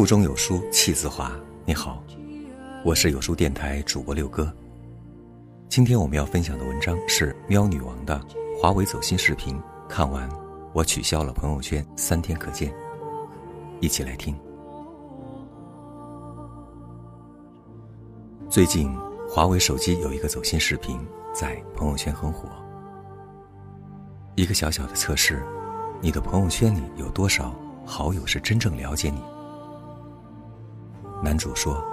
腹中有书气自华。你好，我是有书电台主播六哥。今天我们要分享的文章是喵女王的华为走心视频。看完，我取消了朋友圈三天可见。一起来听。最近，华为手机有一个走心视频在朋友圈很火。一个小小的测试，你的朋友圈里有多少好友是真正了解你？男主说：“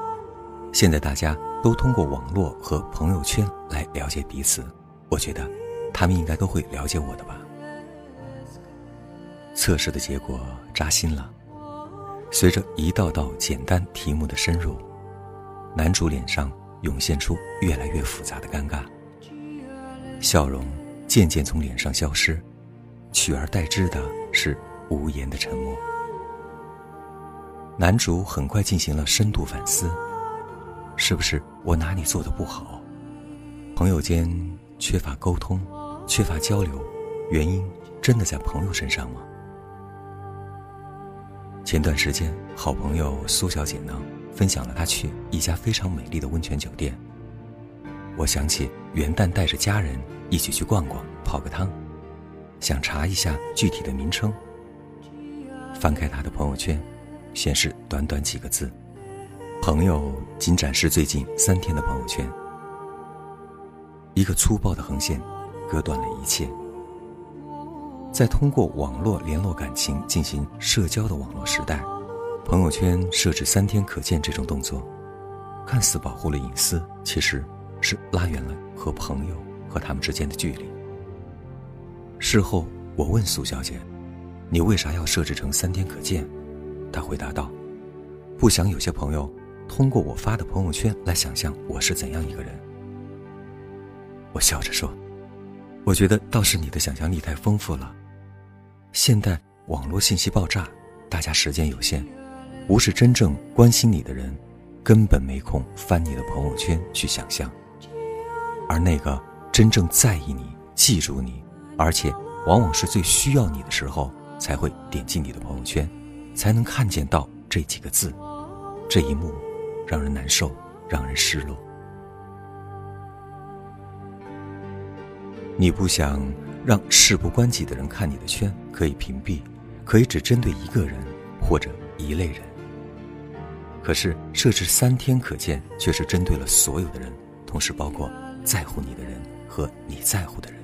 现在大家都通过网络和朋友圈来了解彼此，我觉得他们应该都会了解我的吧。”测试的结果扎心了，随着一道道简单题目的深入，男主脸上涌现出越来越复杂的尴尬，笑容渐渐从脸上消失，取而代之的是无言的沉默。男主很快进行了深度反思：是不是我哪里做的不好？朋友间缺乏沟通，缺乏交流，原因真的在朋友身上吗？前段时间，好朋友苏小姐呢，分享了她去一家非常美丽的温泉酒店。我想起元旦带着家人一起去逛逛，泡个汤，想查一下具体的名称。翻开她的朋友圈。显示短短几个字，朋友仅展示最近三天的朋友圈。一个粗暴的横线，割断了一切。在通过网络联络感情、进行社交的网络时代，朋友圈设置三天可见这种动作，看似保护了隐私，其实是拉远了和朋友和他们之间的距离。事后我问苏小姐：“你为啥要设置成三天可见？”他回答道：“不想有些朋友通过我发的朋友圈来想象我是怎样一个人。”我笑着说：“我觉得倒是你的想象力太丰富了。现代网络信息爆炸，大家时间有限，不是真正关心你的人，根本没空翻你的朋友圈去想象。而那个真正在意你、记住你，而且往往是最需要你的时候，才会点进你的朋友圈。”才能看见到这几个字，这一幕让人难受，让人失落。你不想让事不关己的人看你的圈，可以屏蔽，可以只针对一个人或者一类人。可是设置三天可见，却是针对了所有的人，同时包括在乎你的人和你在乎的人。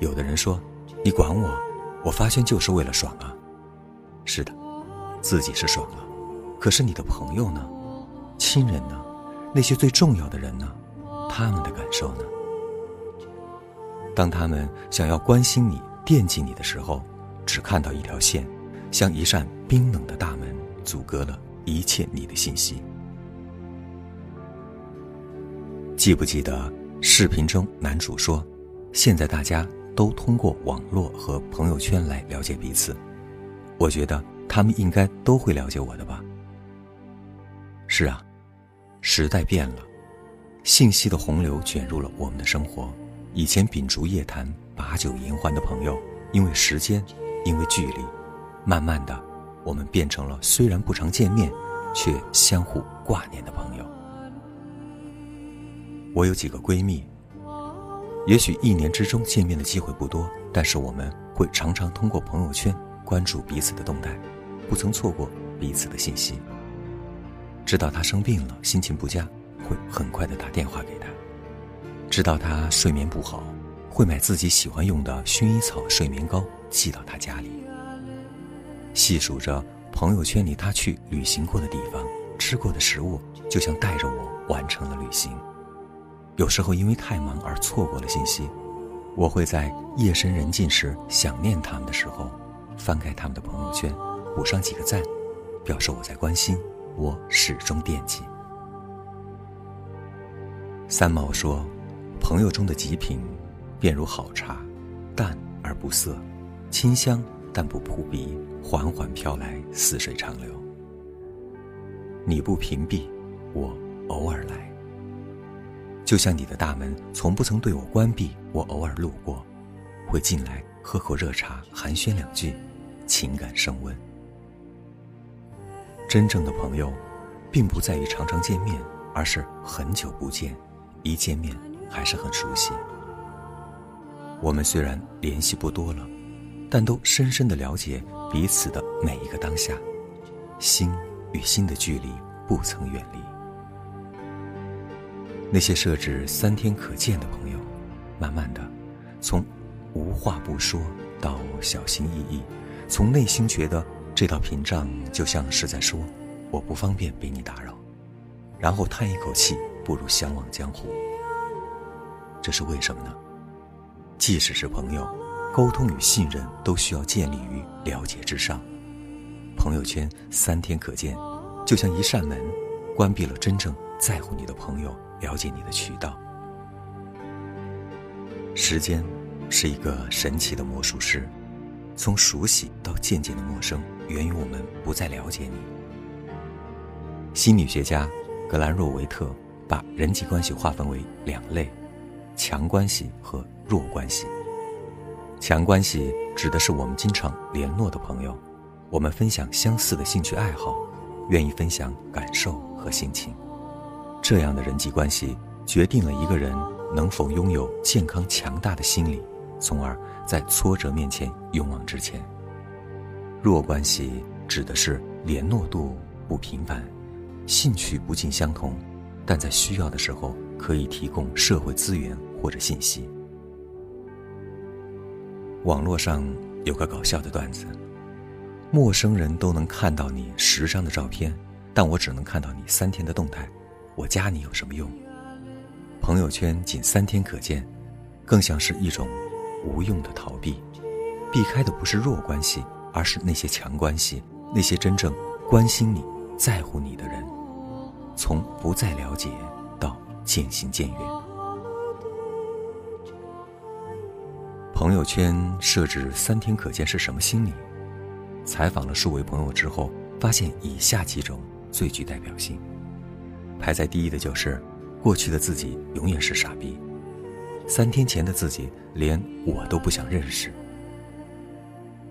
有的人说：“你管我，我发圈就是为了爽啊。”是的，自己是爽了，可是你的朋友呢？亲人呢？那些最重要的人呢？他们的感受呢？当他们想要关心你、惦记你的时候，只看到一条线，像一扇冰冷的大门，阻隔了一切你的信息。记不记得视频中男主说：“现在大家都通过网络和朋友圈来了解彼此。”我觉得他们应该都会了解我的吧。是啊，时代变了，信息的洪流卷入了我们的生活。以前秉烛夜谈、把酒言欢的朋友，因为时间，因为距离，慢慢的，我们变成了虽然不常见面，却相互挂念的朋友。我有几个闺蜜，也许一年之中见面的机会不多，但是我们会常常通过朋友圈。关注彼此的动态，不曾错过彼此的信息。知道他生病了，心情不佳，会很快的打电话给他；知道他睡眠不好，会买自己喜欢用的薰衣草睡眠膏寄到他家里。细数着朋友圈里他去旅行过的地方、吃过的食物，就像带着我完成了旅行。有时候因为太忙而错过了信息，我会在夜深人静时想念他们的时候。翻开他们的朋友圈，补上几个赞，表示我在关心，我始终惦记。三毛说：“朋友中的极品，便如好茶，淡而不涩，清香但不扑鼻，缓缓飘来，似水长流。你不屏蔽，我偶尔来，就像你的大门从不曾对我关闭，我偶尔路过，会进来。”喝口热茶，寒暄两句，情感升温。真正的朋友，并不在于常常见面，而是很久不见，一见面还是很熟悉。我们虽然联系不多了，但都深深的了解彼此的每一个当下，心与心的距离不曾远离。那些设置三天可见的朋友，慢慢的，从无话不说到小心翼翼，从内心觉得这道屏障就像是在说我不方便被你打扰，然后叹一口气，步入相忘江湖。这是为什么呢？即使是朋友，沟通与信任都需要建立于了解之上。朋友圈三天可见，就像一扇门，关闭了真正在乎你的朋友了解你的渠道。时间是一个神奇的魔术师，从熟悉到渐渐的陌生，源于我们不再了解你。心理学家格兰若维特把人际关系划分为两类：强关系和弱关系。强关系指的是我们经常联络的朋友，我们分享相似的兴趣爱好，愿意分享感受和心情。这样的人际关系决定了一个人能否拥有健康强大的心理，从而在挫折面前勇往直前。弱关系指的是联络度不频繁，兴趣不尽相同，但在需要的时候可以提供社会资源或者信息。网络上有个搞笑的段子：陌生人都能看到你十张的照片，但我只能看到你三天的动态。我加你有什么用？朋友圈仅三天可见，更像是一种无用的逃避。避开的不是弱关系，而是那些强关系，那些真正关心你、在乎你的人。从不再了解到渐行渐远。朋友圈设置三天可见是什么心理？采访了数位朋友之后，发现以下几种最具代表性。排在第一的就是，过去的自己永远是傻逼，三天前的自己连我都不想认识。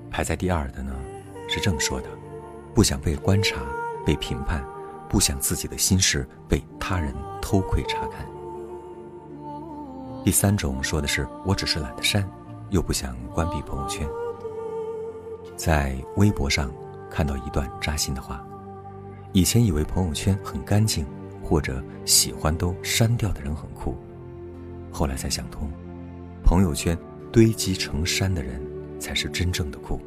排在第二的呢，是正说的，不想被观察、被评判，不想自己的心事被他人偷窥查看。第三种说的是，我只是懒得删，又不想关闭朋友圈。在微博上看到一段扎心的话，以前以为朋友圈很干净。或者喜欢都删掉的人很酷，后来才想通，朋友圈堆积成山的人才是真正的酷。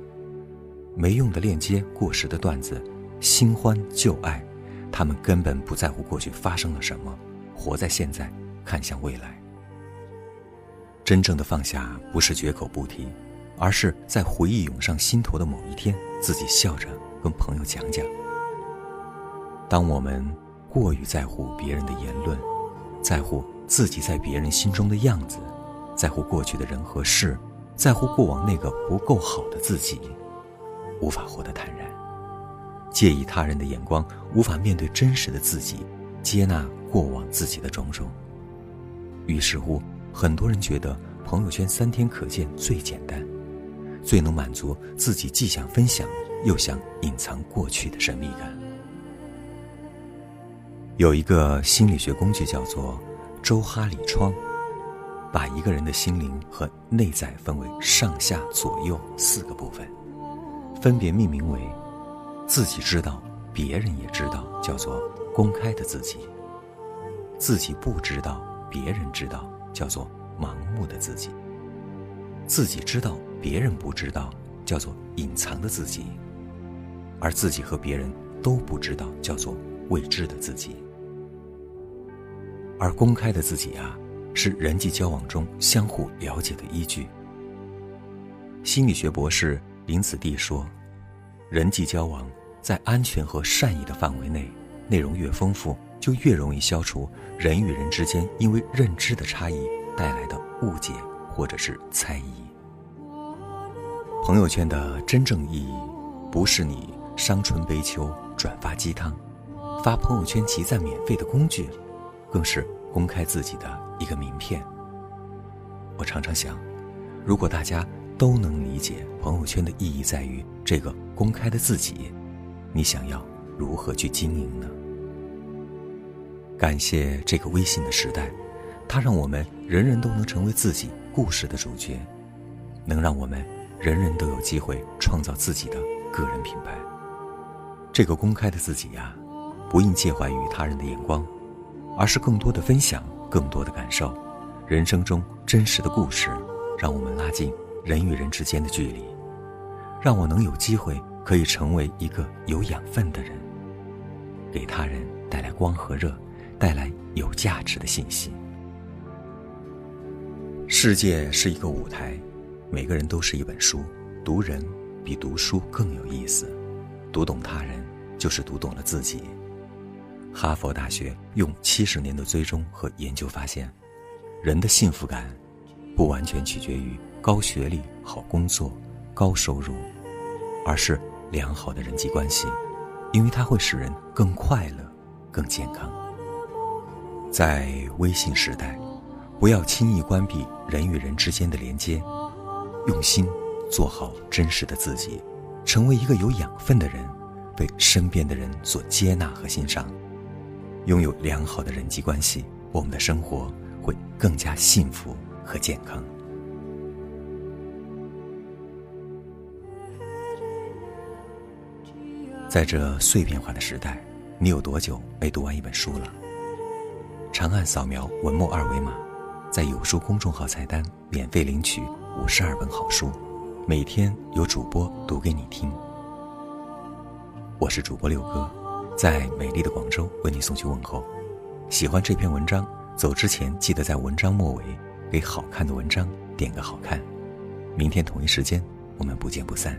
没用的链接、过时的段子、新欢旧爱，他们根本不在乎过去发生了什么，活在现在，看向未来。真正的放下，不是绝口不提，而是在回忆涌上心头的某一天，自己笑着跟朋友讲讲。当我们。过于在乎别人的言论，在乎自己在别人心中的样子，在乎过去的人和事，在乎过往那个不够好的自己，无法活得坦然；介意他人的眼光，无法面对真实的自己，接纳过往自己的种种。于是乎，很多人觉得朋友圈三天可见最简单，最能满足自己既想分享又想隐藏过去的神秘感。有一个心理学工具叫做周哈里窗，把一个人的心灵和内在分为上下左右四个部分，分别命名为自己知道，别人也知道，叫做公开的自己；自己不知道，别人知道，叫做盲目的自己；自己知道，别人不知道，叫做隐藏的自己；而自己和别人都不知道，叫做未知的自己。而公开的自己啊，是人际交往中相互了解的依据。心理学博士林子弟说：“人际交往在安全和善意的范围内，内容越丰富，就越容易消除人与人之间因为认知的差异带来的误解或者是猜疑。”朋友圈的真正意义，不是你伤春悲秋、转发鸡汤、发朋友圈集赞免费的工具。更是公开自己的一个名片。我常常想，如果大家都能理解朋友圈的意义在于这个公开的自己，你想要如何去经营呢？感谢这个微信的时代，它让我们人人都能成为自己故事的主角，能让我们人人都有机会创造自己的个人品牌。这个公开的自己呀，不应介怀于他人的眼光，而是更多的分享，更多的感受，人生中真实的故事，让我们拉近人与人之间的距离，让我能有机会可以成为一个有养分的人，给他人带来光和热。带来有价值的信息。世界是一个舞台，每个人都是一本书，读人比读书更有意思。读懂他人，就是读懂了自己。哈佛大学用七十年的追踪和研究发现，人的幸福感不完全取决于高学历、好工作、高收入，而是良好的人际关系，因为它会使人更快乐、更健康。在微信时代，不要轻易关闭人与人之间的连接，用心做好真实的自己，成为一个有养分的人，被身边的人所接纳和欣赏，拥有良好的人际关系，我们的生活会更加幸福和健康。在这碎片化的时代，你有多久没读完一本书了？长按扫描文末二维码，在有书公众号菜单免费领取五十二本好书，每天有主播读给你听。我是主播六哥，在美丽的广州为你送去问候。喜欢这篇文章，走之前记得在文章末尾给好看的文章点个好看。明天同一时间，我们不见不散。